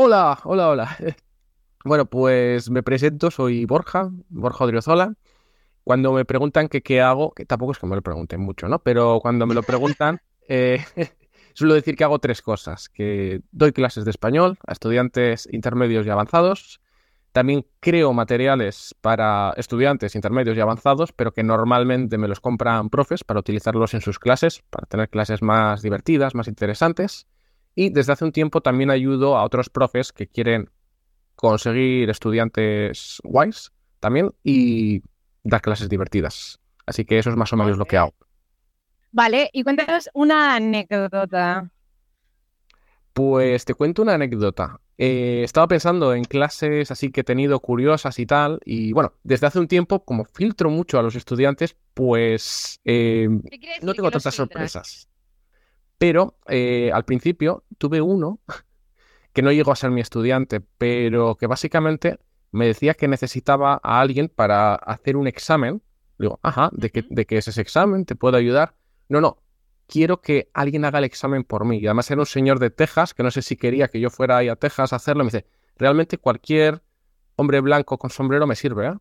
Hola, hola, hola. Bueno, pues me presento, soy Borja, Borja Odriozola. Cuando me preguntan qué hago, que tampoco es que me lo pregunten mucho, ¿no? Pero cuando me lo preguntan, eh, suelo decir que hago tres cosas. Que doy clases de español a estudiantes intermedios y avanzados. También creo materiales para estudiantes intermedios y avanzados, pero que normalmente me los compran profes para utilizarlos en sus clases, para tener clases más divertidas, más interesantes. Y desde hace un tiempo también ayudo a otros profes que quieren conseguir estudiantes guays también y dar clases divertidas. Así que eso es más o menos lo que hago. Vale, y cuéntanos una anécdota. Pues te cuento una anécdota. Eh, estaba pensando en clases así que he tenido curiosas y tal, y bueno, desde hace un tiempo, como filtro mucho a los estudiantes, pues eh, no tengo tantas sorpresas. Pero eh, al principio tuve uno que no llegó a ser mi estudiante, pero que básicamente me decía que necesitaba a alguien para hacer un examen. Digo, ajá, ¿de qué, ¿de qué es ese examen? ¿Te puedo ayudar? No, no, quiero que alguien haga el examen por mí. Y además era un señor de Texas, que no sé si quería que yo fuera ahí a Texas a hacerlo. Me dice, realmente cualquier hombre blanco con sombrero me sirve, ¿eh?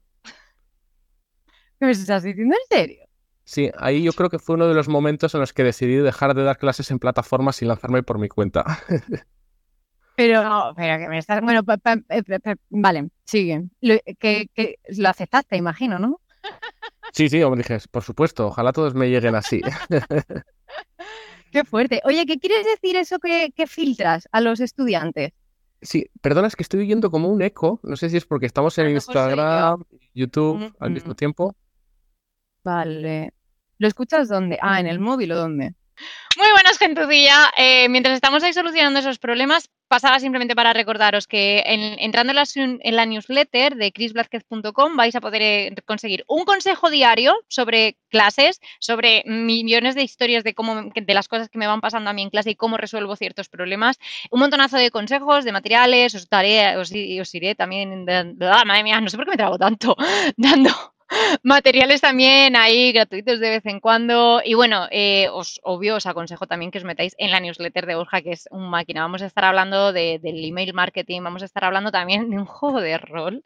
¿Me estás diciendo en serio? Sí, ahí yo creo que fue uno de los momentos en los que decidí dejar de dar clases en plataformas y lanzarme por mi cuenta. Pero, pero que me estás. Bueno, vale, sigue. que, que lo aceptaste, imagino, ¿no? Sí, sí, hombre, dije, por supuesto, ojalá todos me lleguen así. Qué fuerte. Oye, ¿qué quieres decir eso que, filtras a los estudiantes? Sí, perdona, es que estoy oyendo como un eco. No sé si es porque estamos en Instagram, YouTube al mismo tiempo. Vale. ¿Lo escuchas dónde? Ah, en el móvil o dónde? Muy buenas, gentudilla. Eh, mientras estamos ahí solucionando esos problemas, pasaba simplemente para recordaros que entrando en la, newsletter de chrisblázquez.com vais a poder eh, conseguir un consejo diario sobre clases, sobre millones de historias de cómo de las cosas que me van pasando a mí en clase y cómo resuelvo ciertos problemas, un montonazo de consejos, de materiales, os daré, os, os iré también, ah, madre mía, no sé por qué me trago tanto, dando materiales también ahí gratuitos de vez en cuando. Y bueno, eh, os obvio, os aconsejo también que os metáis en la newsletter de Borja, que es un máquina. Vamos a estar hablando del email marketing, vamos a estar hablando también de un juego de rol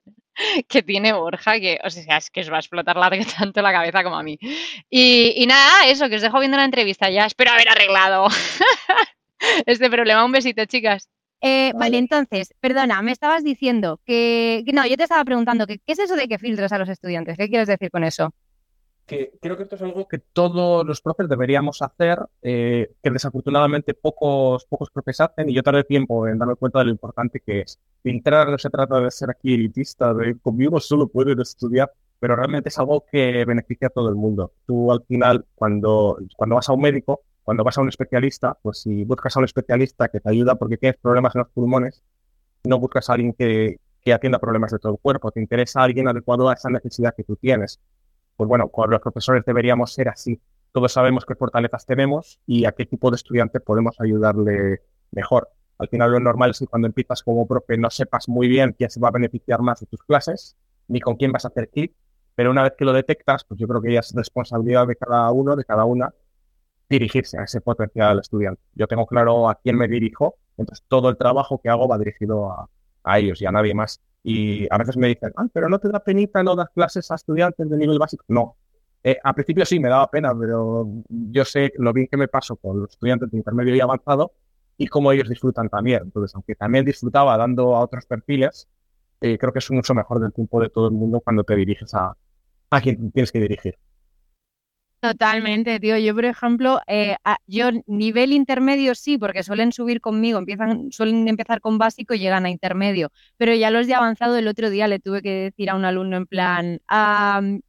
que tiene Borja, que o sea, es que os va a explotar la, tanto la cabeza como a mí. Y, y nada, eso, que os dejo viendo la entrevista ya. Espero haber arreglado este problema. Un besito, chicas. Eh, vale, entonces, perdona, me estabas diciendo que, No, yo te estaba preguntando, que, ¿qué es eso de que filtras a los estudiantes? ¿Qué quieres decir con eso? Que creo que esto es algo que todos los profes deberíamos hacer, eh, que desafortunadamente pocos, pocos profes hacen, y yo tardé tiempo en darme cuenta de lo importante que es. Filtrar no se trata de ser aquí elitista, de conmigo solo pueden estudiar, pero realmente es algo que beneficia a todo el mundo. Tú al final, cuando, cuando vas a un médico, cuando vas a un especialista, pues si buscas a un especialista que te ayuda porque tienes problemas en los pulmones, no buscas a alguien que, que atienda problemas de todo el cuerpo, te interesa a alguien adecuado a esa necesidad que tú tienes. Pues bueno, con los profesores deberíamos ser así. Todos sabemos qué fortalezas tenemos y a qué tipo de estudiante podemos ayudarle mejor. Al final lo normal es que cuando empiezas como profe no sepas muy bien quién se va a beneficiar más de tus clases, ni con quién vas a hacer clic, pero una vez que lo detectas, pues yo creo que ya es responsabilidad de cada uno, de cada una, dirigirse a ese potencial estudiante. Yo tengo claro a quién me dirijo, entonces todo el trabajo que hago va dirigido a, ellos y a nadie más. Y a veces me dicen, ah, pero no te da penita no dar clases a estudiantes de nivel básico. No. Eh, al principio sí me daba pena, pero yo sé lo bien que me paso con los estudiantes de intermedio y avanzado y cómo ellos disfrutan también. Entonces, aunque también disfrutaba dando a otros perfiles, eh, creo que es uso mejor del tiempo de todo el mundo cuando te diriges a, a quien tienes que dirigir. Totalmente, tío. Yo, por ejemplo, eh, yo nivel intermedio sí, porque suelen subir conmigo, empiezan, suelen empezar con básico y llegan a intermedio. Pero ya los de avanzado el otro día le tuve que decir a un alumno en plan,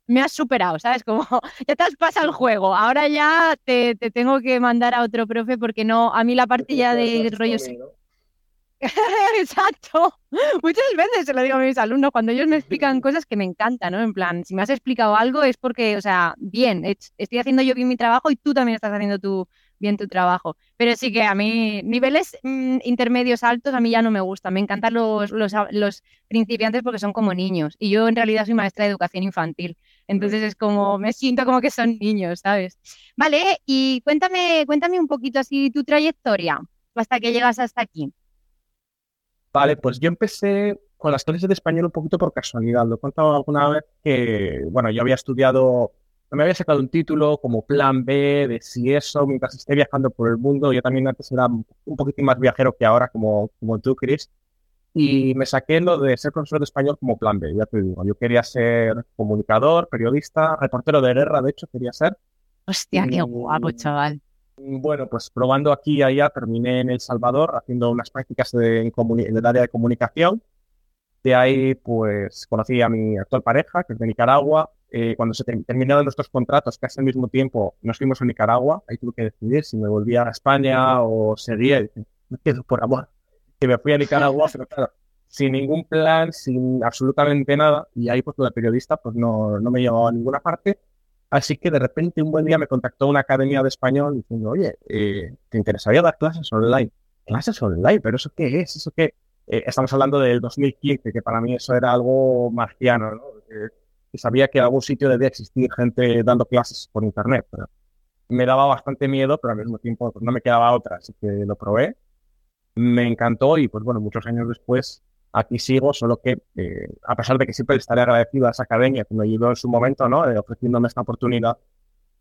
me has superado, ¿sabes? Como ya te has pasado el juego, ahora ya te, te, tengo que mandar a otro profe porque no, a mí la parte ya de rollo... Exacto. Muchas veces se lo digo a mis alumnos cuando ellos me explican cosas que me encantan, ¿no? En plan, si me has explicado algo es porque, o sea, bien, estoy haciendo yo bien mi trabajo y tú también estás haciendo tu, bien tu trabajo. Pero sí que a mí, niveles mm, intermedios altos a mí ya no me gustan. Me encantan los, los, los, principiantes porque son como niños. Y yo en realidad soy maestra de educación infantil. Entonces es como, me siento como que son niños, ¿sabes? Vale, y cuéntame, cuéntame un poquito así tu trayectoria hasta que llegas hasta aquí. Vale, pues yo empecé con las clases de español un poquito por casualidad. Lo he contado alguna vez que, bueno, yo había estudiado, me había sacado un título como plan B de si eso, mientras esté viajando por el mundo. Yo también antes era un poquitín más viajero que ahora, como, como tú, Chris. Y me saqué lo de ser profesor de español como plan B, ya te digo. Yo quería ser comunicador, periodista, reportero de guerra, de hecho, quería ser. Hostia, qué guapo, chaval. Bueno, pues probando aquí y allá, terminé en El Salvador haciendo unas prácticas de, en, el área de comunicación. De ahí, pues conocí a mi actual pareja, que es de Nicaragua. Eh, cuando se terminaron nuestros contratos, casi al mismo tiempo, nos fuimos a Nicaragua. Ahí tuve que decidir si me volvía a España o seguía. Me quedo por amor que me fui a Nicaragua, pero claro, sin ningún plan, sin absolutamente nada, y ahí pues la periodista pues no, no me llevaba a ninguna parte, así que de repente un buen día me contactó una academia de español diciendo, oye, eh, ¿te interesaría dar clases online? ¿Clases online? ¿Pero eso qué es? ¿Eso qué? Eh, estamos hablando del 2015, que para mí eso era algo marciano, ¿no? Eh, sabía que en algún sitio debía existir gente dando clases por internet, pero me daba bastante miedo, pero al mismo tiempo no me quedaba otra, así que lo probé me encantó y pues bueno, muchos años después aquí sigo, solo que eh, a pesar de que siempre estaré agradecido a esa academia que me ayudó en su momento, ¿no? Eh, ofreciéndome esta oportunidad,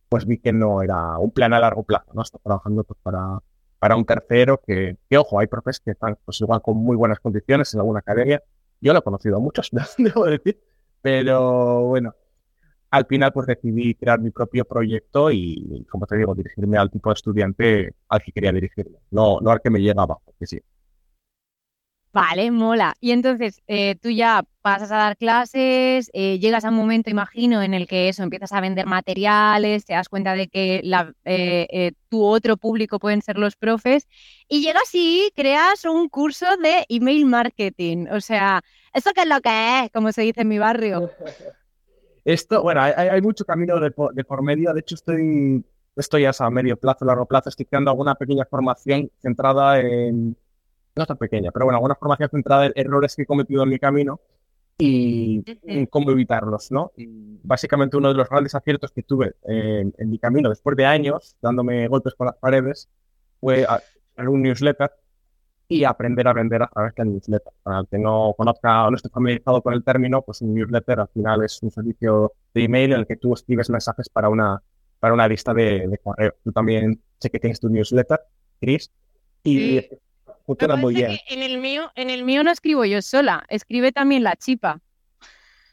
pues vi que no era un plan a largo plazo, ¿no? Estoy trabajando pues, para, para un tercero que, que, ojo, hay profes que están pues igual con muy buenas condiciones en alguna academia. Yo lo he conocido a muchos, debo decir, pero bueno, al final pues decidí crear mi propio proyecto y, como te digo, dirigirme al tipo de estudiante al que quería dirigirme, no, no al que me llega abajo, que sí. Vale, mola. Y entonces eh, tú ya pasas a dar clases, eh, llegas a un momento, imagino, en el que eso, empiezas a vender materiales, te das cuenta de que la, eh, tu otro público pueden ser los profes, y llegas y creas un curso de email marketing. O sea, ¿eso qué es lo que es? Como se dice en mi barrio. Esto, bueno, hay, mucho camino de por, medio. De hecho, estoy, estoy a medio plazo, largo plazo. Estoy creando alguna pequeña formación centrada en. No tan pequeña, pero bueno, alguna formación centrada en errores que he cometido en mi camino y en cómo evitarlos, ¿no? básicamente uno de los grandes aciertos que tuve en, mi camino después de años dándome golpes con las paredes fue hacer un newsletter y aprender a vender a través del newsletter. Para el que no conozca o no esté familiarizado con el término, pues un newsletter al final es un servicio de email en el que tú escribes mensajes para una, para una lista de, correo. Tú también sé que tienes tu newsletter, Chris, y bien. En el, mío, en el mío no escribo yo sola, escribe también la chipa.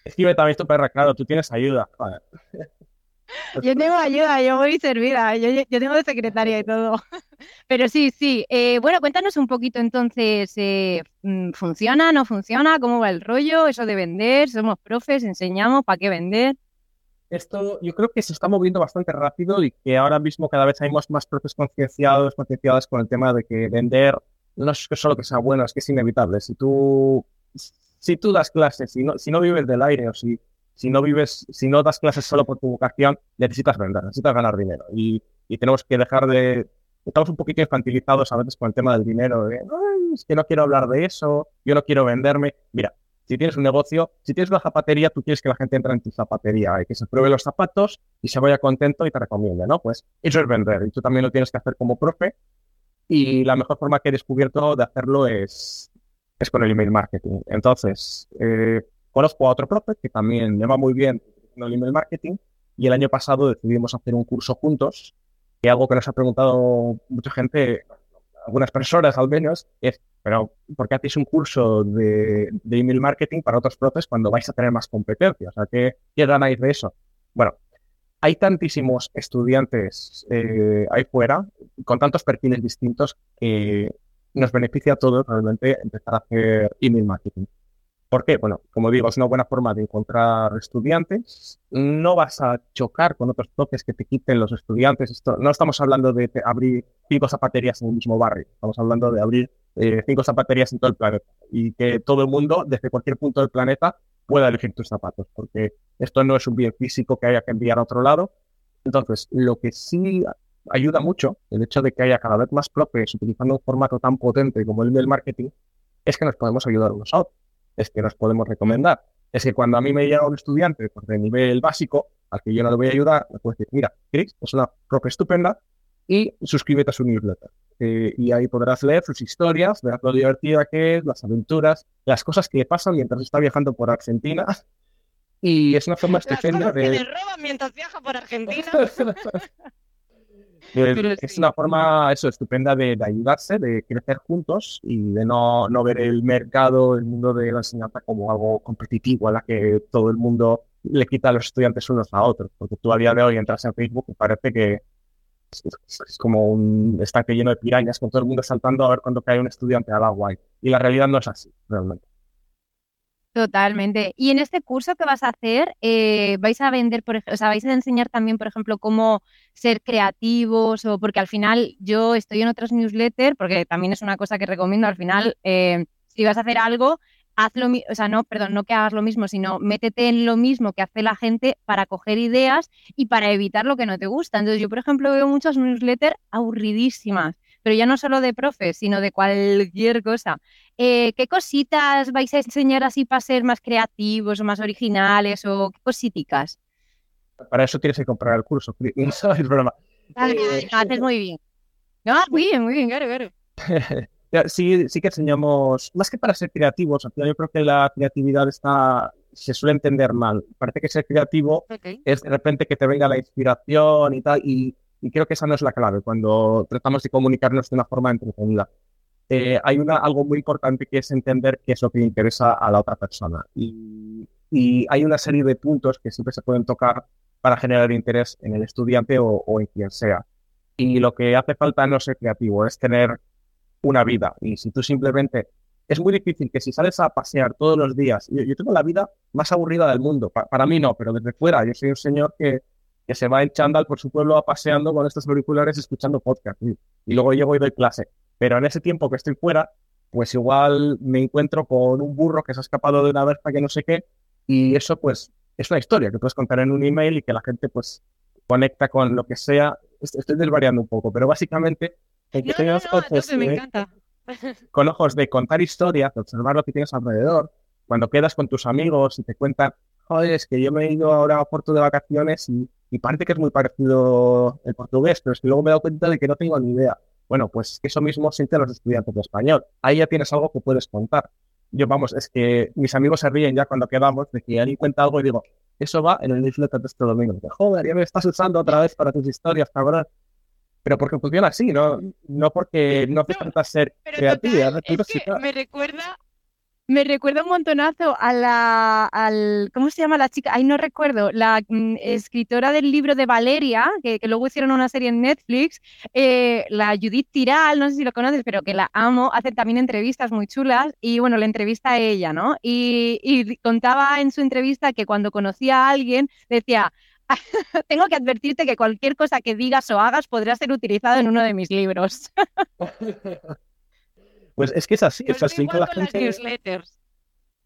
Escribe también tu perra, claro, tú tienes ayuda. Yo tengo ayuda, yo voy servida, yo, yo tengo de secretaria y todo. Pero sí, sí. Eh, bueno, cuéntanos un poquito entonces, eh, mm, ¿funciona, no funciona? ¿Cómo va el rollo? Eso de vender, somos profes, enseñamos, ¿para qué vender? Esto yo creo que se está moviendo bastante rápido y que ahora mismo cada vez hay más profes concienciados, concienciados con el tema de que vender no es solo que sea bueno, es que es inevitable. Si tú, si tú das clases, si no, si no vives del aire o si si no vives, si no das clases solo por tu vocación, necesitas vender, necesitas ganar dinero. Y, tenemos que dejar de... Estamos un poquito infantilizados a veces con el tema del dinero, es que no quiero hablar de eso, yo no quiero venderme. Mira, si tienes un negocio, si tienes una zapatería, tú quieres que la gente entre en tu zapatería y que se pruebe los zapatos y se vaya contento y te recomiende, ¿no? Pues eso es vender y tú también lo tienes que hacer como profe y la mejor forma que he descubierto de hacerlo es, es con el email marketing. Entonces, eh, Conozco a otro profe que también le va muy bien en el email marketing y el año pasado decidimos hacer un curso juntos, que algo que nos ha preguntado mucha gente, algunas personas al menos, es, pero ¿por qué hacéis un curso de, email marketing para otros profes cuando vais a tener más competencia? O sea, ¿qué, qué ganáis de eso? Bueno, hay tantísimos estudiantes eh, ahí fuera, con tantos perfiles distintos, que nos beneficia a todos realmente empezar a hacer email marketing. ¿Por qué? Bueno, como digo, es una buena forma de encontrar estudiantes. No vas a chocar con otros toques que te quiten los estudiantes. Esto, no estamos hablando de abrir cinco zapaterías en el mismo barrio. Estamos hablando de abrir eh, cinco zapaterías en todo el planeta y que todo el mundo, desde cualquier punto del planeta, pueda elegir tus zapatos, porque esto no es un bien físico que haya que enviar a otro lado. Entonces, lo que sí ayuda mucho, el hecho de que haya cada vez más profes utilizando un formato tan potente como el del marketing, es que nos podemos ayudar unos a otros es que nos podemos recomendar. Es que cuando a mí me llega un estudiante pues, de nivel básico, al que yo no le voy a ayudar, me puede decir, mira, Chris, es una profe estupenda y suscríbete a su newsletter. Eh, y ahí podrás leer sus historias, ver lo divertida que es, las aventuras, las cosas que le pasan mientras está viajando por Argentina. Y es una forma estupenda de... Que le roban mientras viaja por Argentina. es una forma eso estupenda de, ayudarse, de crecer juntos y de no, no ver el mercado, el mundo de la enseñanza como algo competitivo a la que todo el mundo le quita a los estudiantes unos a otros. Porque tú a día de hoy entras en Facebook y parece que es, como un estanque lleno de pirañas con todo el mundo saltando a ver cuando cae un estudiante al agua. Y la realidad no es así, realmente. Totalmente. Y en este curso que vas a hacer, eh, vais a vender, por o sea, vais a enseñar también, por ejemplo, cómo ser creativos o porque al final yo estoy en otros newsletters, porque también es una cosa que recomiendo, al final, eh, si vas a hacer algo, hazlo, o sea, no, perdón, no que hagas lo mismo, sino métete en lo mismo que hace la gente para coger ideas y para evitar lo que no te gusta. Entonces, yo, por ejemplo, veo muchas newsletters aburridísimas, pero ya no solo de profes, sino de cualquier cosa. Eh, ¿Qué cositas vais a enseñar así para ser más creativos o más originales o qué cositas? Para eso tienes que comprar el curso. Eso es broma. Eh, haces muy bien. No, muy bien, muy bien, claro, claro. sí, sí que enseñamos, más que para ser creativos, yo creo que la creatividad está, se suele entender mal. Parece que ser creativo es de repente que te venga la inspiración y tal, y, creo que esa no es la clave cuando tratamos de comunicarnos de una forma entretenida. Eh, hay una, algo muy importante que es entender qué es lo que interesa a la otra persona. Y, hay una serie de puntos que siempre se pueden tocar para generar interés en el estudiante o, o en quien sea. Y lo que hace falta no ser creativo, es tener una vida. Y si tú simplemente... Es muy difícil que si sales a pasear todos los días, yo, tengo la vida más aburrida del mundo, para mí no, pero desde fuera, yo soy un señor que, que se va en chándal por su pueblo a paseando con estos auriculares escuchando podcast y, luego llego y doy clase. Pero en ese tiempo que estoy fuera, pues igual me encuentro con un burro que se ha escapado de una verpa que no sé qué y eso pues es una historia que puedes contar en un email y que la gente pues conecta con lo que sea. Estoy desvariando un poco, pero básicamente con ojos de contar historias, de observar lo que tienes alrededor, cuando quedas con tus amigos y te cuentan, joder, es que yo me he ido ahora a Puerto de vacaciones y, parece que es muy parecido el portugués, pero es que luego me he dado cuenta de que no tengo ni idea. Bueno, pues eso mismo sienten los estudiantes de español. Ahí ya tienes algo que puedes contar. Yo, vamos, es que mis amigos se ríen ya cuando quedamos de que alguien cuenta algo y digo, eso va en el newsletter de este domingo. Joder, ya me estás usando otra vez para tus historias, cabrón pero porque funciona así, no, no porque no hace falta ser creativa. es que me recuerda, me recuerda un montonazo a la, al, ¿cómo se llama la chica? Ay, no recuerdo, la mm, escritora del libro de Valeria, que, luego hicieron una serie en Netflix, eh, la Judith Tiral, no sé si lo conoces, pero que la amo, hace también entrevistas muy chulas y bueno, la entrevista a ella, ¿no? Y, y contaba en su entrevista que cuando conocía a alguien decía, tengo que advertirte que cualquier cosa que digas o hagas podría ser utilizado en uno de mis libros. pues es que es así, es así la gente...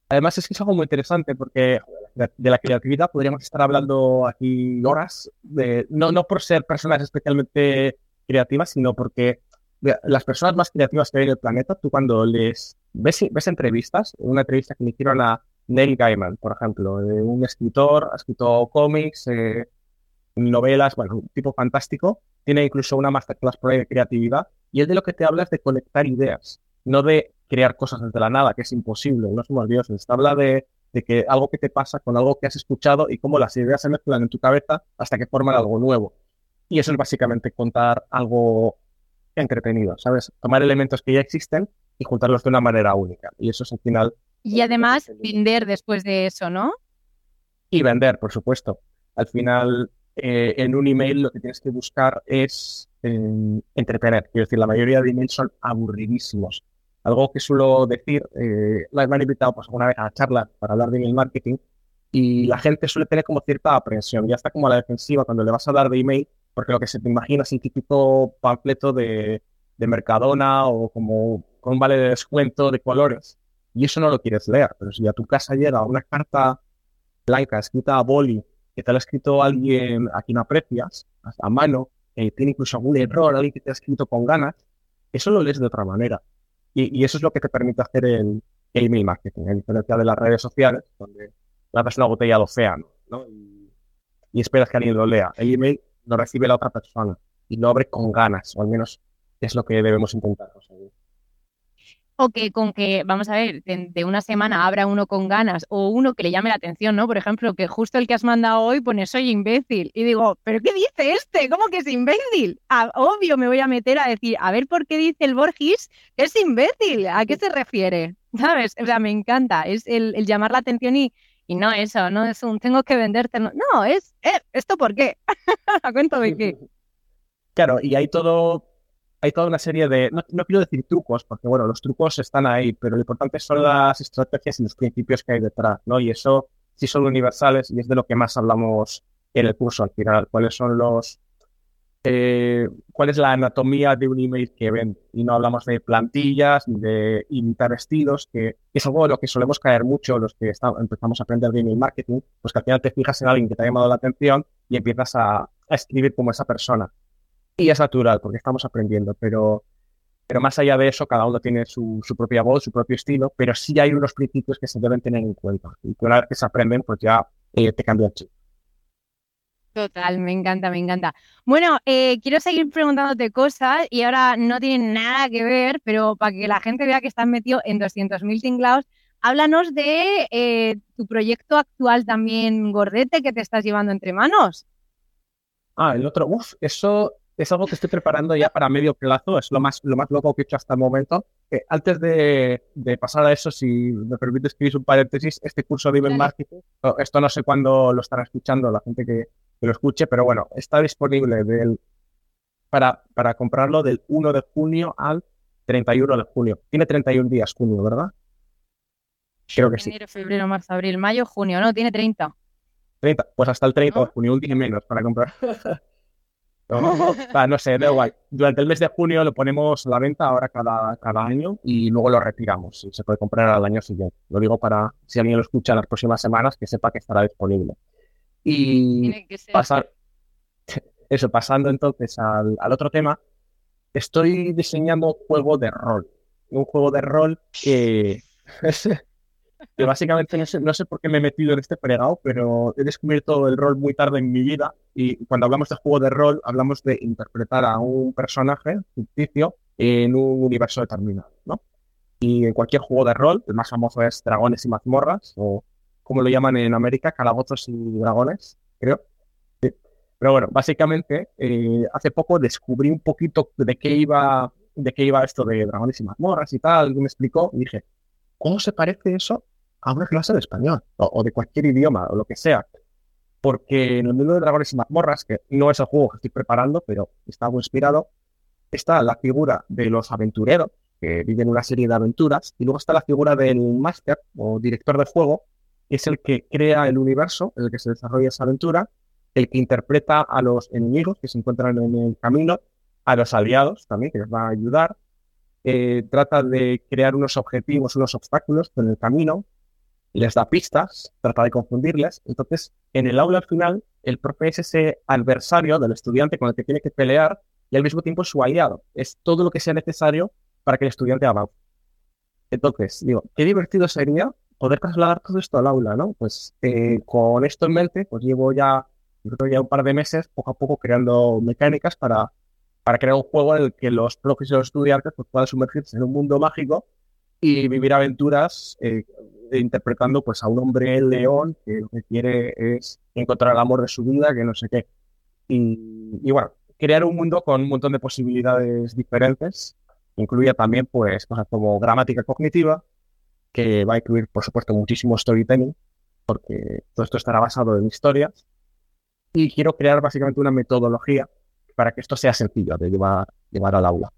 Además es que es algo muy interesante porque de la creatividad podríamos estar hablando aquí horas, de, no, no por ser personas especialmente creativas, sino porque las personas más creativas que hay en el planeta, tú cuando les ves, ves entrevistas, una entrevista que le hicieron a, Neil Gaiman, por ejemplo, un escritor, ha escrito cómics, eh, novelas, bueno, un tipo fantástico, tiene incluso una masterclass por de creatividad, y él de lo que te habla es de conectar ideas, no de crear cosas desde la nada, que es imposible, no somos dioses, te habla de, de que algo que te pasa con algo que has escuchado y cómo las ideas se mezclan en tu cabeza hasta que forman algo nuevo. Y eso es básicamente contar algo entretenido, ¿sabes? Tomar elementos que ya existen y juntarlos de una manera única. Y eso es al final y además vender después de eso, ¿no? Y vender, por supuesto. Al final, eh, en un email lo que tienes que buscar es eh, entretener. Quiero decir, la mayoría de emails son aburridísimos. Algo que suelo decir, eh, la me han invitado pues, alguna vez a la charla para hablar de email marketing y la gente suele tener como cierta aprensión. Ya está como a la defensiva cuando le vas a hablar de email, porque lo que se te imagina es un típico panfleto de, de Mercadona o como con un vale de descuento de colores y eso no lo quieres leer. Pero si a tu casa llega una carta blanca escrita a boli, que te la ha escrito alguien a quien aprecias, a mano, que tiene incluso algún error, alguien que te ha escrito con ganas, eso lo lees de otra manera. Y, eso es lo que te permite hacer el, email marketing, a diferencia de las redes sociales, donde das una botella de océano ¿no? y, y esperas que alguien lo lea. El email lo recibe la otra persona y lo abre con ganas, o al menos es lo que debemos intentar conseguir. O que con que, vamos a ver, de, una semana abra uno con ganas o uno que le llame la atención, ¿no? Por ejemplo, que justo el que has mandado hoy pone soy imbécil. Y digo, ¿pero qué dice este? ¿Cómo que es imbécil? Ah, obvio me voy a meter a decir, a ver por qué dice el Borgis que es imbécil. ¿A qué se refiere? ¿Sabes? O sea, me encanta. Es el, llamar la atención y, y no eso, no es un tengo que venderte. No, no es, eh, ¿esto por qué? ¿A cuento de qué? Claro, y hay todo hay toda una serie de, no, quiero decir trucos, porque bueno, los trucos están ahí, pero lo importante son las estrategias y los principios que hay detrás, ¿no? Y eso sí son universales y es de lo que más hablamos en el curso al final, cuáles son los, eh, cuál es la anatomía de un email que ven. Y no hablamos de plantillas ni de imitar estilos, que, es algo de lo que solemos caer mucho los que empezamos a aprender de email marketing, pues que al final te fijas en alguien que te ha llamado la atención y empiezas a escribir como esa persona y es natural porque estamos aprendiendo, pero, pero más allá de eso, cada uno tiene su, propia voz, su propio estilo, pero sí hay unos principios que se deben tener en cuenta y que una vez que se aprenden, pues ya eh, te cambia el chip. Total, me encanta, me encanta. Bueno, eh, quiero seguir preguntándote cosas y ahora no tienen nada que ver, pero para que la gente vea que estás metido en 200.000 tinglados, háblanos de eh, tu proyecto actual también, Gordete, que te estás llevando entre manos. Ah, el otro, uff, eso es algo que estoy preparando ya para medio plazo, es lo más, lo más loco que he hecho hasta el momento. antes de, pasar a eso, si me permite escribir un paréntesis, este curso de Email Marketing, esto no sé cuándo lo estará escuchando la gente que, lo escuche, pero bueno, está disponible del, para, para comprarlo del 1 de junio al 31 de junio. Tiene 31 días junio, ¿verdad? Creo que sí. Enero, febrero, marzo, abril, mayo, junio, no, tiene 30. 30, pues hasta el 30 de junio, un día menos para comprar. No, sé, da igual. Durante el mes de junio lo ponemos a la venta ahora cada, cada año y luego lo retiramos. Y se puede comprar al año siguiente. Lo digo para si alguien lo escucha en las próximas semanas, que sepa que estará disponible. Y pasar, eso, pasando entonces al, al otro tema, estoy diseñando un juego de rol. Un juego de rol que que básicamente no sé, por qué me he metido en este fregado, pero he descubierto el rol muy tarde en mi vida y cuando hablamos de juego de rol hablamos de interpretar a un personaje ficticio en un universo determinado, ¿no? Y en cualquier juego de rol, el más famoso es Dragones y Mazmorras, o como lo llaman en América, Calabozos y Dragones, creo. Pero bueno, básicamente, eh, hace poco descubrí un poquito de qué iba de qué iba esto de dragones y mazmorras y tal, y me explicó, y dije, ¿cómo se parece eso a una clase de español o, de cualquier idioma o lo que sea. Porque en el mundo de dragones y mazmorras, que no es el juego que estoy preparando, pero está muy inspirado, está la figura de los aventureros, que viven una serie de aventuras, y luego está la figura del máster o director de juego, que es el que crea el universo en el que se desarrolla esa aventura, el que interpreta a los enemigos que se encuentran en el camino, a los aliados también, que les va a ayudar, eh, trata de crear unos objetivos, unos obstáculos en el camino, les da pistas, trata de confundirles. Entonces, en el aula al final, el profe es ese adversario del estudiante con el que tiene que pelear y al mismo tiempo su aliado. Es todo lo que sea necesario para que el estudiante avance. Entonces, digo, qué divertido sería poder trasladar todo esto al aula, ¿no? Pues eh, con esto en mente, pues llevo ya, creo ya un par de meses, poco a poco, creando mecánicas para, para crear un juego en el que los profes y los estudiantes pues, puedan sumergirse en un mundo mágico y vivir aventuras eh, interpretando pues a un hombre león que lo que quiere es encontrar el amor de su vida, que no sé qué. Y, bueno, crear un mundo con un montón de posibilidades diferentes. Incluye también pues cosas como gramática cognitiva, que va a incluir por supuesto muchísimo storytelling, porque todo esto estará basado en historias. Y quiero crear básicamente una metodología para que esto sea sencillo de llevar, llevar al aula.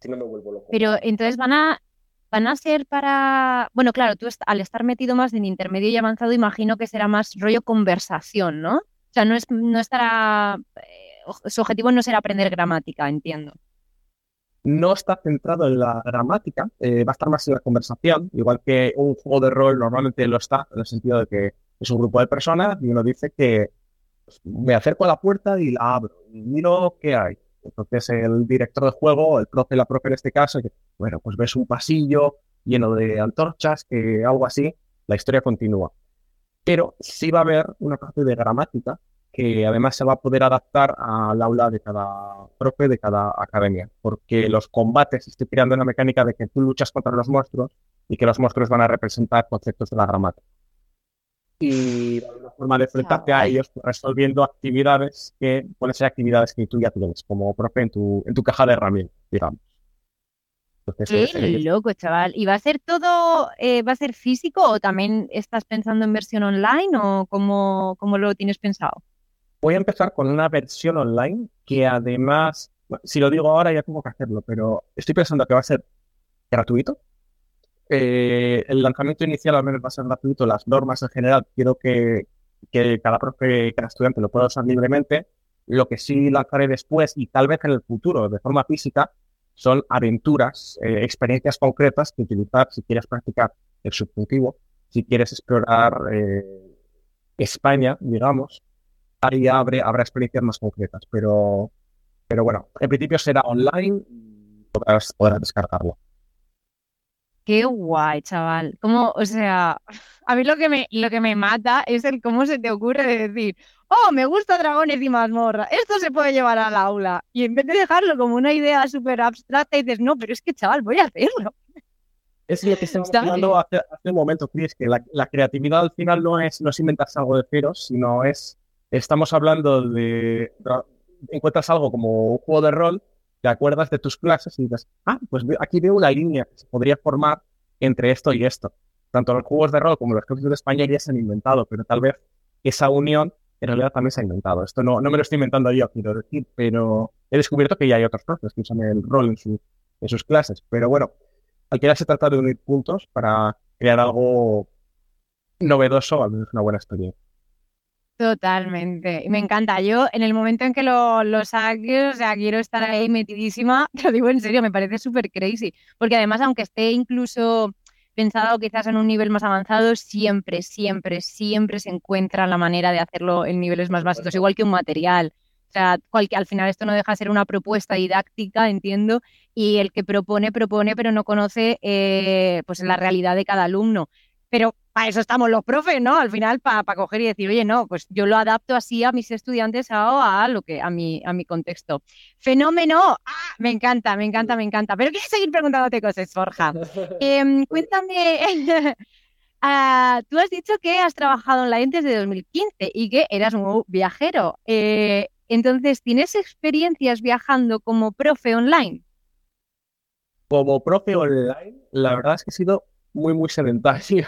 Si no me vuelvo loco. Pero entonces van a van a ser para, bueno, claro, tú al estar metido más en intermedio y avanzado, imagino que será más rollo conversación, ¿no? O sea, no, es, no estará, eh, su objetivo no será aprender gramática, entiendo. No está centrado en la gramática, eh, va a estar más en la conversación, igual que un juego de rol normalmente lo está, en el sentido de que es un grupo de personas y uno dice que pues, me acerco a la puerta y la abro y miro qué hay entonces el director del juego, el profe, la profe en este caso, bueno, pues ves un pasillo lleno de antorchas, que algo así, la historia continúa. Pero sí va a haber una parte de gramática que además se va a poder adaptar al aula de cada profe, de cada academia, porque los combates, estoy creando una mecánica de que tú luchas contra los monstruos y que los monstruos van a representar conceptos de la gramática. Y una forma de enfrentarte a ellos resolviendo actividades que pueden ser actividades que tú ya tienes como profe en tu, en tu caja de herramientas, digamos. Qué loco, chaval. ¿Y va a ser todo, eh, va a ser físico o también estás pensando en versión online o cómo, cómo lo tienes pensado? Voy a empezar con una versión online que además, si lo digo ahora ya tengo que hacerlo, pero estoy pensando que va a ser gratuito. Eh, el lanzamiento inicial al menos va a ser gratuito. Las normas en general quiero que, cada profe, cada estudiante lo pueda usar libremente. Lo que sí lanzaré después y tal vez en el futuro de forma física son aventuras, eh, experiencias concretas que utilizar si quieres practicar el subjuntivo, si quieres explorar eh, España, digamos, ahí abre, habrá experiencias más concretas, pero, pero bueno, en principio será online y podrás, descargarlo. Qué guay, chaval. Como, o sea, a mí lo que me, lo que me mata es el cómo se te ocurre decir, oh, me gusta dragones y mazmorra, esto se puede llevar al aula. Y en vez de dejarlo como una idea súper abstracta, dices, no, pero es que, chaval, voy a hacerlo. Es lo que estamos hablando hace, hace, un momento, Chris, que la, creatividad al final no es, no es inventarse algo de cero, sino es, estamos hablando de, encuentras algo como un juego de rol, te acuerdas de tus clases y dices, ah, pues aquí veo una línea que se podría formar entre esto y esto. Tanto los juegos de rol como los clases de España ya se han inventado, pero tal vez esa unión en realidad también se ha inventado. Esto no, no me lo estoy inventando yo, quiero decir, pero he descubierto que ya hay otros profes que usan el rol en, en sus clases. Pero bueno, al final se trata de unir puntos para crear algo novedoso, al menos una buena experiencia. Totalmente. Me encanta. Yo, en el momento en que lo, lo saque, o sea, quiero estar ahí metidísima, te lo digo en serio, me parece súper crazy. Porque además, aunque esté incluso pensado quizás en un nivel más avanzado, siempre, siempre, siempre se encuentra la manera de hacerlo en niveles más básicos, igual que un material. O sea, al final esto no deja de ser una propuesta didáctica, entiendo, y el que propone, propone, pero no conoce eh, pues la realidad de cada alumno. Pero para eso estamos los profes, ¿no? Al final, para coger y decir, oye, no, pues yo lo adapto así a mis estudiantes a, a lo que, a mi, a mi contexto. Fenómeno, ¡Ah! me encanta, me encanta, me encanta. Pero quiero seguir preguntándote cosas, Forja. Em, cuéntame, ah, tú has dicho que has trabajado online desde 2015 y que eras un viajero. Eh, entonces, ¿tienes experiencias viajando como profe online? Como profe online, la verdad es que he sido muy, muy sedentario.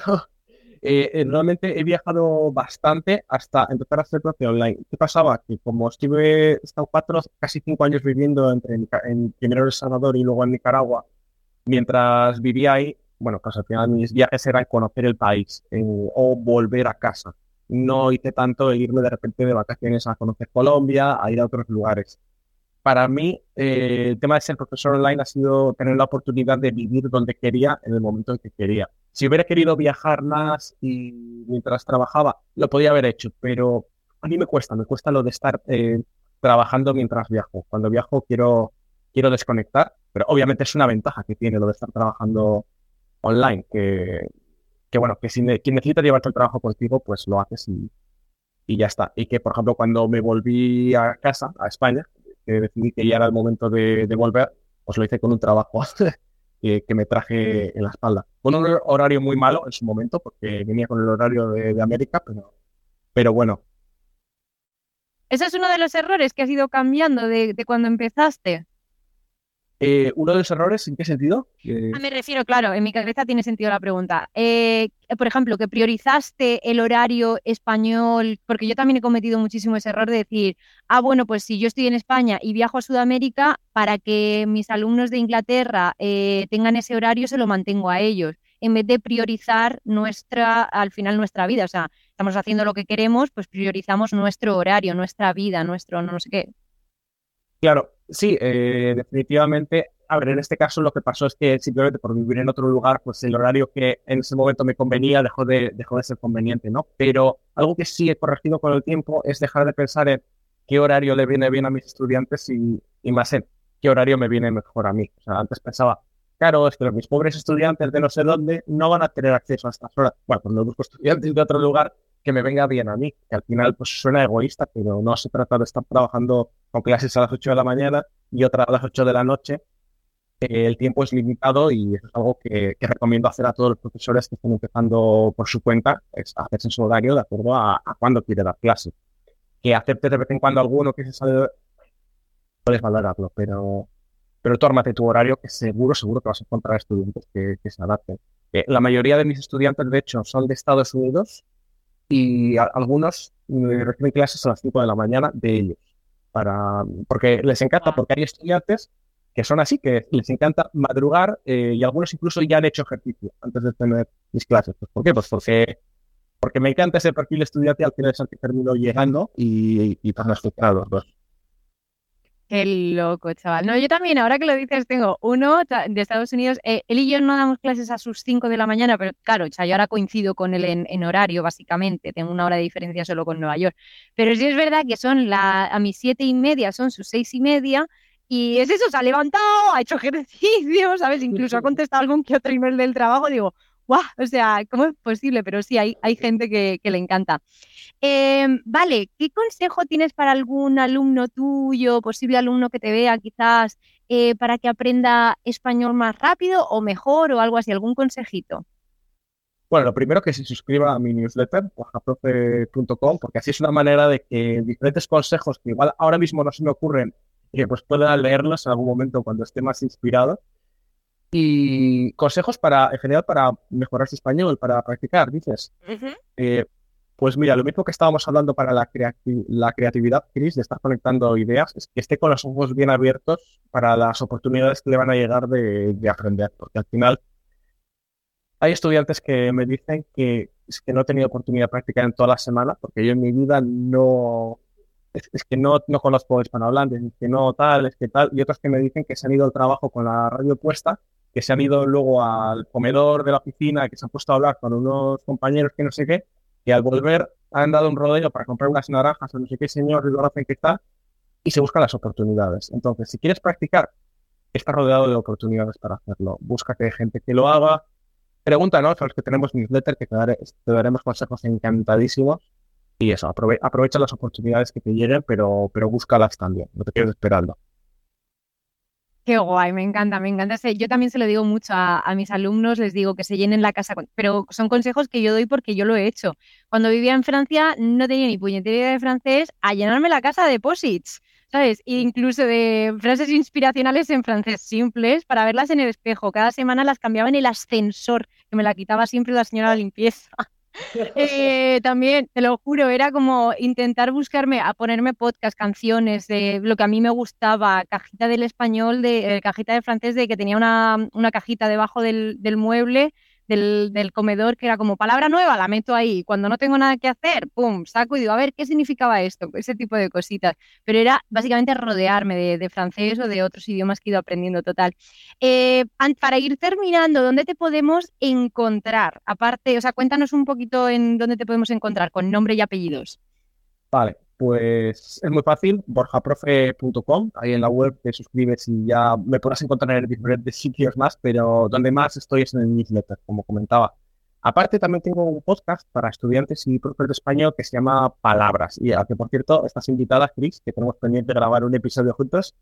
Eh, eh, realmente he viajado bastante hasta empezar a hacer profe online. ¿Qué pasaba? Que como estuve, he estado cuatro, casi cinco años viviendo entre, en, primero en El Salvador y luego en Nicaragua, mientras vivía ahí, bueno, pues al final mis viajes eran conocer el país o volver a casa. No hice tanto irme de repente de vacaciones a conocer Colombia, a ir a otros lugares para mí eh, el tema de ser profesor online ha sido tener la oportunidad de vivir donde quería en el momento en que quería. Si hubiera querido viajar más y mientras trabajaba, lo podía haber hecho, pero a mí me cuesta, me cuesta lo de estar eh, trabajando mientras viajo. Cuando viajo quiero, quiero desconectar, pero obviamente es una ventaja que tiene lo de estar trabajando online, que, que bueno, que si quien necesita llevarte el trabajo contigo, pues lo haces y, y ya está. Y que, por ejemplo, cuando me volví a casa, a España, que decidí que ya era el momento de, volver, pues lo hice con un trabajo que, me traje en la espalda. Con un horario muy malo en su momento, porque venía con el horario de, América, pero, pero bueno. ¿Ese es uno de los errores que has ido cambiando de cuando empezaste? Eh, ¿Uno de los errores en qué sentido? Ah, me refiero, claro, en mi cabeza tiene sentido la pregunta. Eh, por ejemplo, que priorizaste el horario español, porque yo también he cometido muchísimo ese error de decir, ah, bueno, pues si yo estoy en España y viajo a Sudamérica, para que mis alumnos de Inglaterra eh, tengan ese horario, se lo mantengo a ellos, en vez de priorizar nuestra, al final nuestra vida. O sea, estamos haciendo lo que queremos, pues priorizamos nuestro horario, nuestra vida, nuestro no sé qué. Claro, sí, eh, definitivamente. A ver, en este caso lo que pasó es que simplemente por vivir en otro lugar, pues el horario que en ese momento me convenía dejó de, dejó de ser conveniente, ¿no? Pero algo que sí he corregido con el tiempo es dejar de pensar en qué horario le viene bien a mis estudiantes y, y más en qué horario me viene mejor a mí. O sea, antes pensaba, claro, es que mis pobres estudiantes de no sé dónde no van a tener acceso a estas horas. Bueno, cuando busco estudiantes de otro lugar, que me venga bien a mí, que al final pues suena egoísta, pero no se trata de estar trabajando con clases a las 8 de la mañana y otra a las 8 de la noche. Eh, el tiempo es limitado y es algo que, recomiendo hacer a todos los profesores que están empezando por su cuenta, es hacerse su horario de acuerdo a, cuándo quiere dar clase. Que acepte de vez en cuando alguno que se sale, puedes valorarlo, pero, pero tú ármate tu horario que seguro, seguro que vas a encontrar estudiantes que, se adapten. Eh, la mayoría de mis estudiantes, de hecho, son de Estados Unidos y algunos reciben clases a las 5 de la mañana de ellos. Para, porque les encanta, porque hay estudiantes que son así, que les encanta madrugar eh, y algunos incluso ya han hecho ejercicio antes de tener mis clases. Pues, ¿Por qué? Pues porque, porque me encanta ese perfil estudiante al final es al que termino llegando y, y, pues dos. Qué loco, chaval. No, yo también, ahora que lo dices, tengo uno de Estados Unidos. Eh, él y yo no damos clases a sus 5 de la mañana, pero claro, o sea, yo ahora coincido con él en, horario, básicamente. Tengo una hora de diferencia solo con Nueva York. Pero sí es verdad que son la, a mis siete y media, son sus seis y media. Y es eso, se ha levantado, ha hecho ejercicio, ¿sabes? Incluso ha contestado algún que otro email del trabajo. Digo, ¡guau! O sea, ¿cómo es posible? Pero sí, hay, hay gente que, que le encanta. Em, vale, ¿qué consejo tienes para algún alumno tuyo, posible alumno que te vea quizás, eh, para que aprenda español más rápido o mejor o algo así? ¿Algún consejito? Bueno, lo primero que se suscriba a mi newsletter, bajaprofe.com, porque así es una manera de que diferentes consejos que igual ahora mismo no se me ocurren, que pues pueda leerlos en algún momento cuando esté más inspirado. Y consejos para, en general, para mejorar su español, para practicar, dices. Pues mira, lo mismo que estábamos hablando para la, creatividad, Chris, de estar conectando ideas, es que esté con los ojos bien abiertos para las oportunidades que le van a llegar de, aprender. Porque al final hay estudiantes que me dicen que es que no he tenido oportunidad de practicar en toda la semana, porque yo en mi vida no, es, que no, no conozco hispanohablantes, es que no tal, es que tal, y otros que me dicen que se han ido al trabajo con la radio puesta, que se han ido luego al comedor de la oficina, que se han puesto a hablar con unos compañeros que no sé qué, y al volver han dado un rodeo para comprar unas naranjas o no sé qué señor y lo hacen que está y se buscan las oportunidades. Entonces, si quieres practicar, está rodeado de oportunidades para hacerlo. Búscate gente que lo haga. Pregúntanos a los que tenemos newsletter que te, daremos consejos encantadísimos. Y eso, aprovecha las oportunidades que te lleguen, pero, pero búscalas también. No te quedes esperando. Qué guay, me encanta, me encanta. Yo también se lo digo mucho a, mis alumnos, les digo que se llenen la casa, pero son consejos que yo doy porque yo lo he hecho. Cuando vivía en Francia no tenía ni puñetera de francés a llenarme la casa de posits, ¿sabes? incluso de frases inspiracionales en francés simples para verlas en el espejo. Cada semana las cambiaba en el ascensor, que me la quitaba siempre la señora de limpieza. Eh, también, te lo juro, era como intentar buscarme, a ponerme podcast, canciones de lo que a mí me gustaba, cajita del español, de eh, cajita de francés, de que tenía una, una cajita debajo del, del mueble del, comedor que era como palabra nueva, la meto ahí. Cuando no tengo nada que hacer, pum, saco y digo, a ver, ¿qué significaba esto? Ese tipo de cositas. Pero era básicamente rodearme de, francés o de otros idiomas que he ido aprendiendo total. Eh, para ir terminando, ¿dónde te podemos encontrar? Aparte, o sea, cuéntanos un poquito en dónde te podemos encontrar con nombre y apellidos. Vale, pues es muy fácil, borjaprofe.com, ahí en la web te suscribes y ya me podrás encontrar en diferentes sitios más, pero donde más estoy es en el newsletter, como comentaba. Aparte también tengo un podcast para estudiantes y profesores de español que se llama Palabras, y al que por cierto estás invitada, Chris, que tenemos pendiente de grabar un episodio juntos,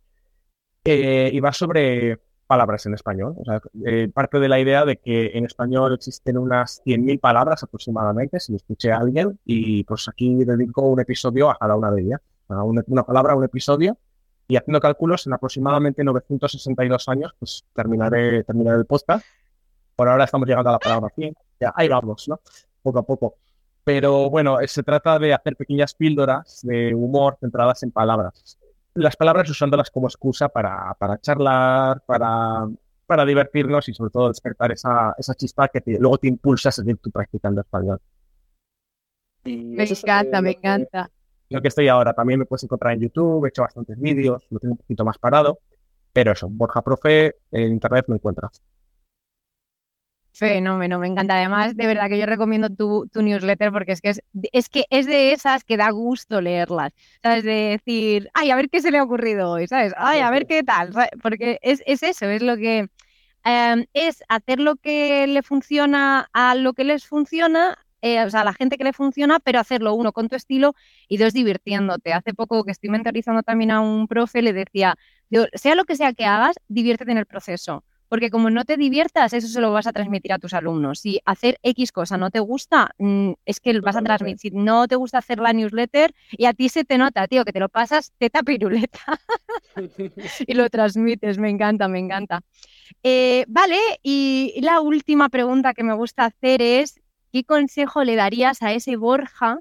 eh, y va sobre palabras en español. O sea, eh, parte de la idea de que en español existen unas 100.000 palabras aproximadamente, si lo escuché a alguien, y pues aquí dedico un episodio a cada una de ellas. Una, una palabra, un episodio, y haciendo cálculos, en aproximadamente 962 años, pues terminaré, terminaré el podcast. Por ahora estamos llegando a la palabra 100. Ya, ahí vamos, ¿no? Poco a poco. Pero bueno, se trata de hacer pequeñas píldoras de humor centradas en palabras las palabras usándolas como excusa para, para charlar, para, para divertirnos y sobre todo despertar esa, esa chispa que luego te impulsa a seguir tú practicando español. me encanta, me encanta. Lo que estoy ahora también me puedes encontrar en YouTube, he hecho bastantes vídeos, lo tengo un poquito más parado, pero eso, Borja Profe, en internet me encuentras. Fenómeno, me encanta. Además, de verdad que yo recomiendo tu, newsletter porque es que es, es que es de esas que da gusto leerlas. ¿Sabes? De decir, ay, a ver qué se le ha ocurrido hoy, ¿sabes? Ay, a ver qué tal. Porque es, eso, es lo que em, es hacer lo que le funciona a lo que les funciona eh, o sea, a la gente que le funciona, pero hacerlo uno con tu estilo y dos divirtiéndote. Hace poco que estoy mentorizando también a un profe, le decía, sea lo que sea que hagas, diviértete en el proceso. Porque como no te diviertas, eso se lo vas a transmitir a tus alumnos. Si hacer X cosa no te gusta, mm, es que vas a transmitir. no te gusta hacer la newsletter y a ti se te nota, tío, que te lo pasas teta piruleta y lo transmites. Me encanta, me encanta. Eh, vale, y la última pregunta que me gusta hacer es, ¿qué consejo le darías a ese Borja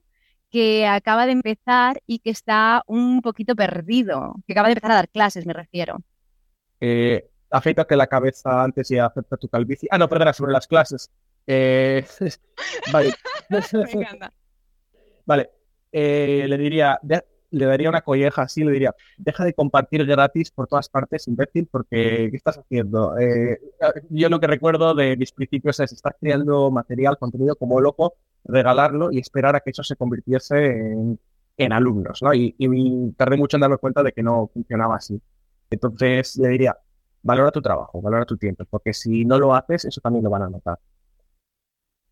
que acaba de empezar y que está un poquito perdido? Que acaba de empezar a dar clases, me refiero. Eh, afeítate la cabeza antes y acepta tu calvicie. Ah, no, perdona, sobre las clases. Eh, vale. Vale. Eh, le diría, le daría una colleja así, le diría, deja de compartir gratis por todas partes, imbécil, porque ¿qué estás haciendo? Eh, yo lo que recuerdo de mis principios es estar creando material, contenido como loco, regalarlo y esperar a que eso se convirtiese en, en alumnos, ¿no? Y, y tardé mucho en darme cuenta de que no funcionaba así. Entonces le diría, valora tu trabajo, valora tu tiempo, porque si no lo haces, eso también lo van a notar.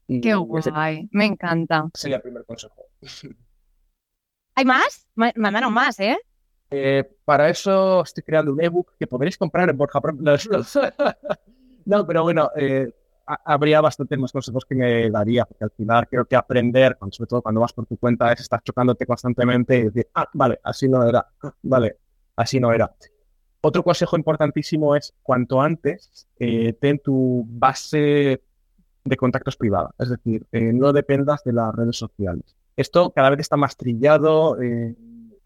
Qué guay, me encanta. Sería el primer consejo. ¿Hay más? Mandaron más, ¿eh? ¿eh? Para eso estoy creando un ebook que podréis comprar en Borja. no, pero bueno, eh, habría bastantes más consejos que me daría, porque al final creo que aprender, sobre todo cuando vas por tu cuenta, es estar chocándote constantemente y decir, ah, vale, así no era, vale, así no era. Otro consejo importantísimo es cuanto antes eh, ten tu base de contactos privada, es decir, eh, no dependas de las redes sociales. Esto cada vez está más trillado, eh,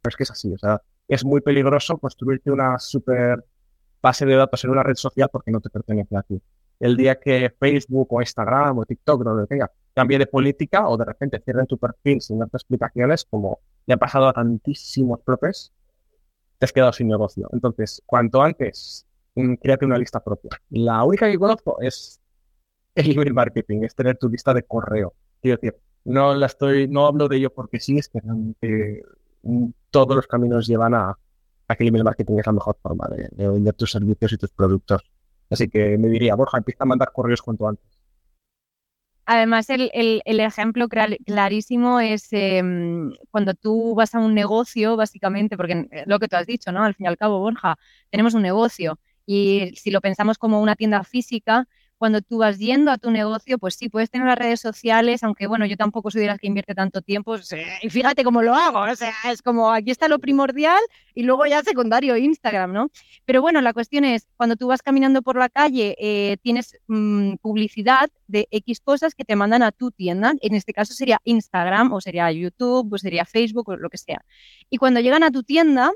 pero es que es así, o sea, es muy peligroso construirte una super base de datos en una red social porque no te pertenece a ti. El día que Facebook o Instagram o TikTok lo tenga cambie de política o de repente cierren tu perfil sin darte explicaciones, como le ha pasado a tantísimos profes, te has quedado sin negocio. Entonces, cuanto antes, mm, créate una lista propia. La única que conozco es el email marketing, es tener tu lista de correo. Quiero decir, no la estoy, no hablo de ello porque sí, es que mm, todos los caminos llevan a, que el email marketing es la mejor forma de, vender tus servicios y tus productos. Así que me diría, Borja, empieza a mandar correos cuanto antes. Además, el, ejemplo clarísimo es em, cuando tú vas a un negocio, básicamente, porque eh, lo que tú has dicho, ¿no? Al fin y al cabo, Borja, tenemos un negocio y si lo pensamos como una tienda física, cuando tú vas yendo a tu negocio, pues sí, puedes tener las redes sociales, aunque bueno, yo tampoco soy de las que invierte tanto tiempo, y fíjate cómo lo hago, o sea, es como aquí está lo primordial y luego ya secundario Instagram, ¿no? Pero bueno, la cuestión es, cuando tú vas caminando por la calle, eh, tienes mm, publicidad de X cosas que te mandan a tu tienda, en este caso sería Instagram o sería YouTube o sería Facebook o lo que sea. Y cuando llegan a tu tienda,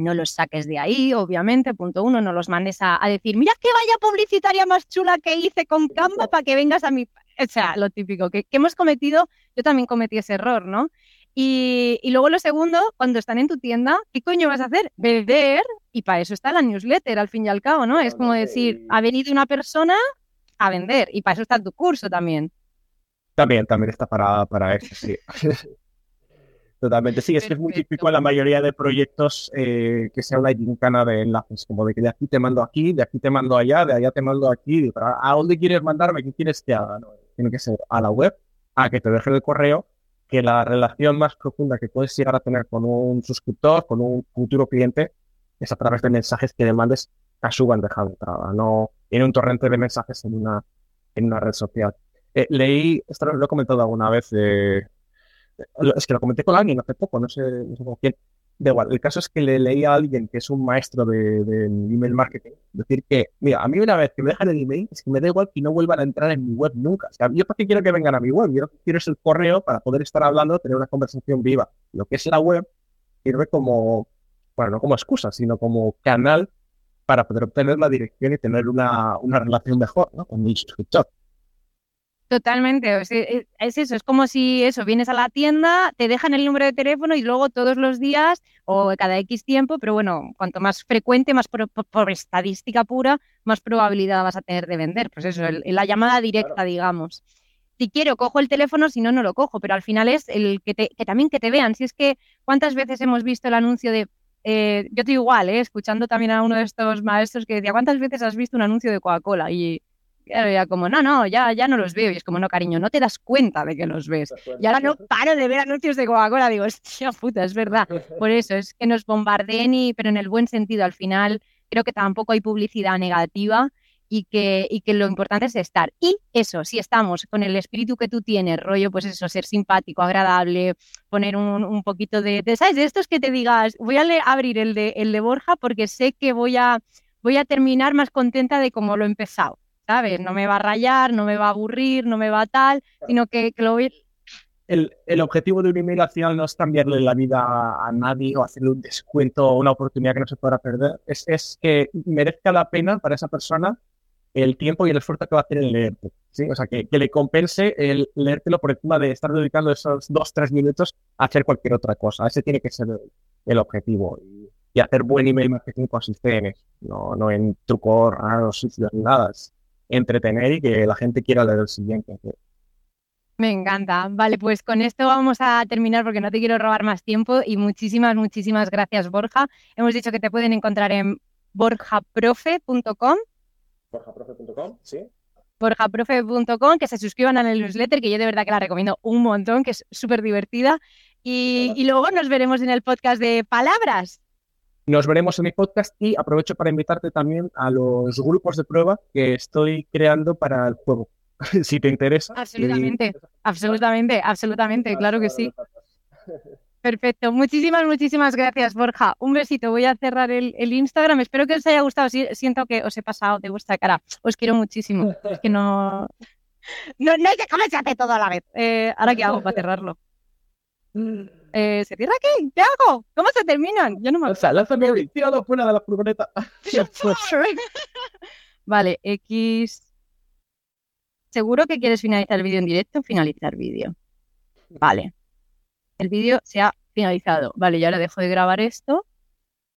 no los saques de ahí, obviamente, punto uno, no los mandes a, decir, mira qué vaya publicitaria más chula que hice con Canva para que vengas a mi... O sea, lo típico, que, hemos cometido, yo también cometí ese error, ¿no? Y, luego lo segundo, cuando están en tu tienda, ¿qué coño vas a hacer? Vender, y para eso está la newsletter, al fin y al cabo, ¿no? Es como decir, ha venido una persona a vender, y para eso está tu curso también. También, también está para, para eso, sí. Totalmente, sí, es que es muy típico en la mayoría de proyectos eh, que sea una gincana de enlaces, como de que de aquí te mando aquí, de aquí te mando allá, de allá te mando aquí, ¿a dónde quieres mandarme? ¿Qué quieres que haga? tiene que ser a la web, a que te deje el correo, que la relación más profunda que puedes llegar a tener con un suscriptor, con un futuro cliente, es a través de mensajes que demandes a su bandeja de entrada, no en un torrente de mensajes en una, en una red social. Eh, leí, esto lo he comentado alguna vez, eh, es que lo comenté con alguien hace poco, no sé, no sé con quién. Da igual, el caso es que le leí a alguien que es un maestro de, email marketing decir que, mira, a mí una vez que me dejan el email, es que me da igual que no vuelvan a entrar en mi web nunca. O sea, yo para qué quiero que vengan a mi web, yo lo que quiero es el correo para poder estar hablando, tener una conversación viva. Lo que es la web sirve como, bueno, no como excusa, sino como canal para poder obtener la dirección y tener una, una relación mejor ¿no? con mi suscriptor. Totalmente, es, eso, es como si eso, vienes a la tienda, te dejan el número de teléfono y luego todos los días o cada X tiempo, pero bueno, cuanto más frecuente, más por, estadística pura, más probabilidad vas a tener de vender. Pues eso, la llamada directa, digamos. Si quiero, cojo el teléfono, si no, no lo cojo, pero al final es el que, te, que también que te vean. Si es que, ¿cuántas veces hemos visto el anuncio de eh, yo estoy igual, eh, escuchando también a uno de estos maestros que decía, ¿cuántas veces has visto un anuncio de Coca-Cola? Y Claro, ya como, no, no, ya, ya no los veo. Y es como, no, cariño, no te das cuenta de que los ves. Y ahora no paro de ver anuncios de Coca-Cola. Digo, hostia puta, es verdad. Por eso, es que nos bombardeen, y, pero en el buen sentido. Al final, creo que tampoco hay publicidad negativa y que, y que lo importante es estar. Y eso, si estamos con el espíritu que tú tienes, rollo, pues eso, ser simpático, agradable, poner un, un poquito de, de, ¿sabes? De estos que te digas, voy a abrir el de, el de Borja porque sé que voy a, voy a terminar más contenta de cómo lo he empezado, ¿sabes? No me va a rayar, no me va a aburrir, no me va a tal, sino que, que lo voy... El, el, objetivo de un email al final no es cambiarle la vida a nadie o hacerle un descuento o una oportunidad que no se pueda perder. Es, es que merezca la pena para esa persona el tiempo y el esfuerzo que va a hacer en leerte. ¿sí? O sea, que, que, le compense el leértelo por encima de estar dedicando esos dos, tres minutos a hacer cualquier otra cosa. Ese tiene que ser el, el objetivo. Y, y, hacer buen email marketing consiste en eso, no, no en trucos raros, sucios, nada. Es entretener y que la gente quiera leer el siguiente. Me encanta. Vale, pues con esto vamos a terminar porque no te quiero robar más tiempo y muchísimas, muchísimas gracias, Borja. Hemos dicho que te pueden encontrar en borjaprofe.com borjaprofe.com, sí. borjaprofe.com, que se suscriban al newsletter, que yo de verdad que la recomiendo un montón, que es súper divertida. Y, y, luego nos veremos en el podcast de Palabras. Nos veremos en mi podcast y aprovecho para invitarte también a los grupos de prueba que estoy creando para el juego. si te interesa. Absolutamente, absolutamente, absolutamente, claro que sí. Perfecto. Muchísimas, muchísimas gracias, Borja. Un besito. Voy a cerrar el, el, Instagram. Espero que os haya gustado. Siento que os he pasado de vuestra cara. Os quiero muchísimo. Es que no. No, no hay que comerse todo a la vez. Eh, ¿Ahora qué hago para cerrarlo? Eh, ¿Se cierra aquí? ¿Qué hago? ¿Cómo se terminan? Yo no me O sea, lánzame tirado fuera de la furgoneta. vale, X. ¿Seguro que quieres finalizar el vídeo en directo o finalizar vídeo? Vale el vídeo se ha finalizado. Vale, ya ahora dejo de grabar esto